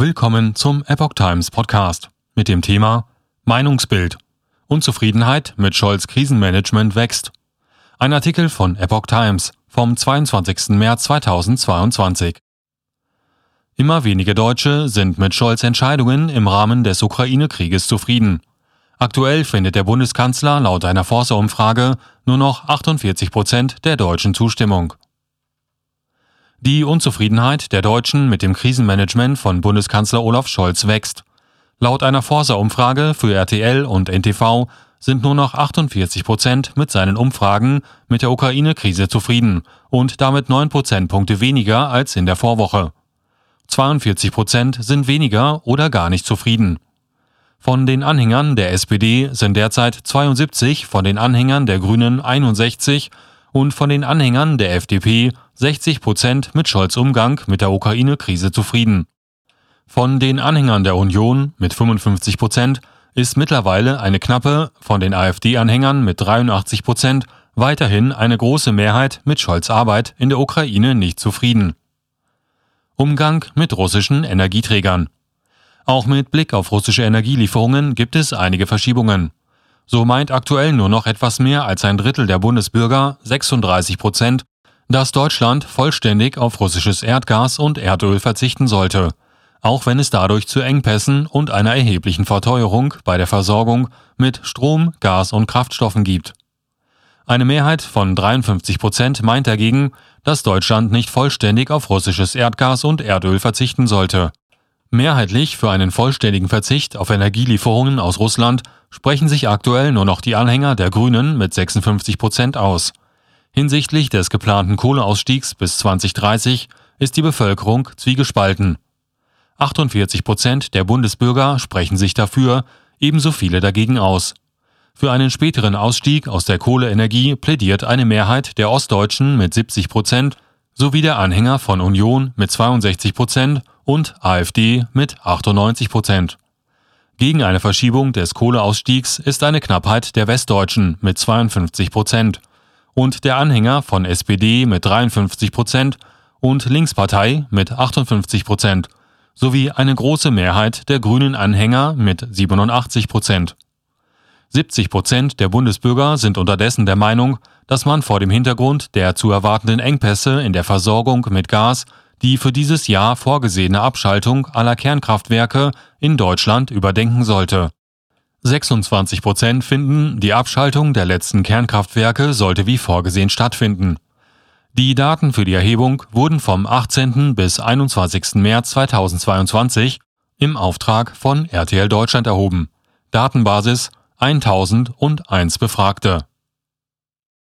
Willkommen zum Epoch Times Podcast mit dem Thema Meinungsbild. Unzufriedenheit mit Scholz Krisenmanagement wächst. Ein Artikel von Epoch Times vom 22. März 2022. Immer weniger Deutsche sind mit Scholz Entscheidungen im Rahmen des Ukraine-Krieges zufrieden. Aktuell findet der Bundeskanzler laut einer Forsa-Umfrage nur noch 48 Prozent der deutschen Zustimmung. Die Unzufriedenheit der Deutschen mit dem Krisenmanagement von Bundeskanzler Olaf Scholz wächst. Laut einer Forsa-Umfrage für RTL und NTV sind nur noch 48 Prozent mit seinen Umfragen mit der Ukraine-Krise zufrieden und damit 9 Prozentpunkte weniger als in der Vorwoche. 42 Prozent sind weniger oder gar nicht zufrieden. Von den Anhängern der SPD sind derzeit 72, von den Anhängern der Grünen 61 und von den Anhängern der FDP 60 Prozent mit Scholz Umgang mit der Ukraine-Krise zufrieden. Von den Anhängern der Union mit 55 Prozent ist mittlerweile eine knappe, von den AfD-Anhängern mit 83 Prozent weiterhin eine große Mehrheit mit Scholz Arbeit in der Ukraine nicht zufrieden. Umgang mit russischen Energieträgern. Auch mit Blick auf russische Energielieferungen gibt es einige Verschiebungen. So meint aktuell nur noch etwas mehr als ein Drittel der Bundesbürger, 36 Prozent, dass Deutschland vollständig auf russisches Erdgas und Erdöl verzichten sollte, auch wenn es dadurch zu Engpässen und einer erheblichen Verteuerung bei der Versorgung mit Strom, Gas und Kraftstoffen gibt. Eine Mehrheit von 53 Prozent meint dagegen, dass Deutschland nicht vollständig auf russisches Erdgas und Erdöl verzichten sollte. Mehrheitlich für einen vollständigen Verzicht auf Energielieferungen aus Russland sprechen sich aktuell nur noch die Anhänger der Grünen mit 56 Prozent aus. Hinsichtlich des geplanten Kohleausstiegs bis 2030 ist die Bevölkerung zwiegespalten. 48 Prozent der Bundesbürger sprechen sich dafür, ebenso viele dagegen aus. Für einen späteren Ausstieg aus der Kohleenergie plädiert eine Mehrheit der Ostdeutschen mit 70 Prozent sowie der Anhänger von Union mit 62 Prozent und AfD mit 98 Prozent. Gegen eine Verschiebung des Kohleausstiegs ist eine Knappheit der Westdeutschen mit 52 Prozent und der Anhänger von SPD mit 53 Prozent und Linkspartei mit 58 Prozent sowie eine große Mehrheit der grünen Anhänger mit 87 Prozent. 70 Prozent der Bundesbürger sind unterdessen der Meinung, dass man vor dem Hintergrund der zu erwartenden Engpässe in der Versorgung mit Gas die für dieses Jahr vorgesehene Abschaltung aller Kernkraftwerke in Deutschland überdenken sollte. 26 Prozent finden, die Abschaltung der letzten Kernkraftwerke sollte wie vorgesehen stattfinden. Die Daten für die Erhebung wurden vom 18. bis 21. März 2022 im Auftrag von RTL Deutschland erhoben. Datenbasis 1001 Befragte.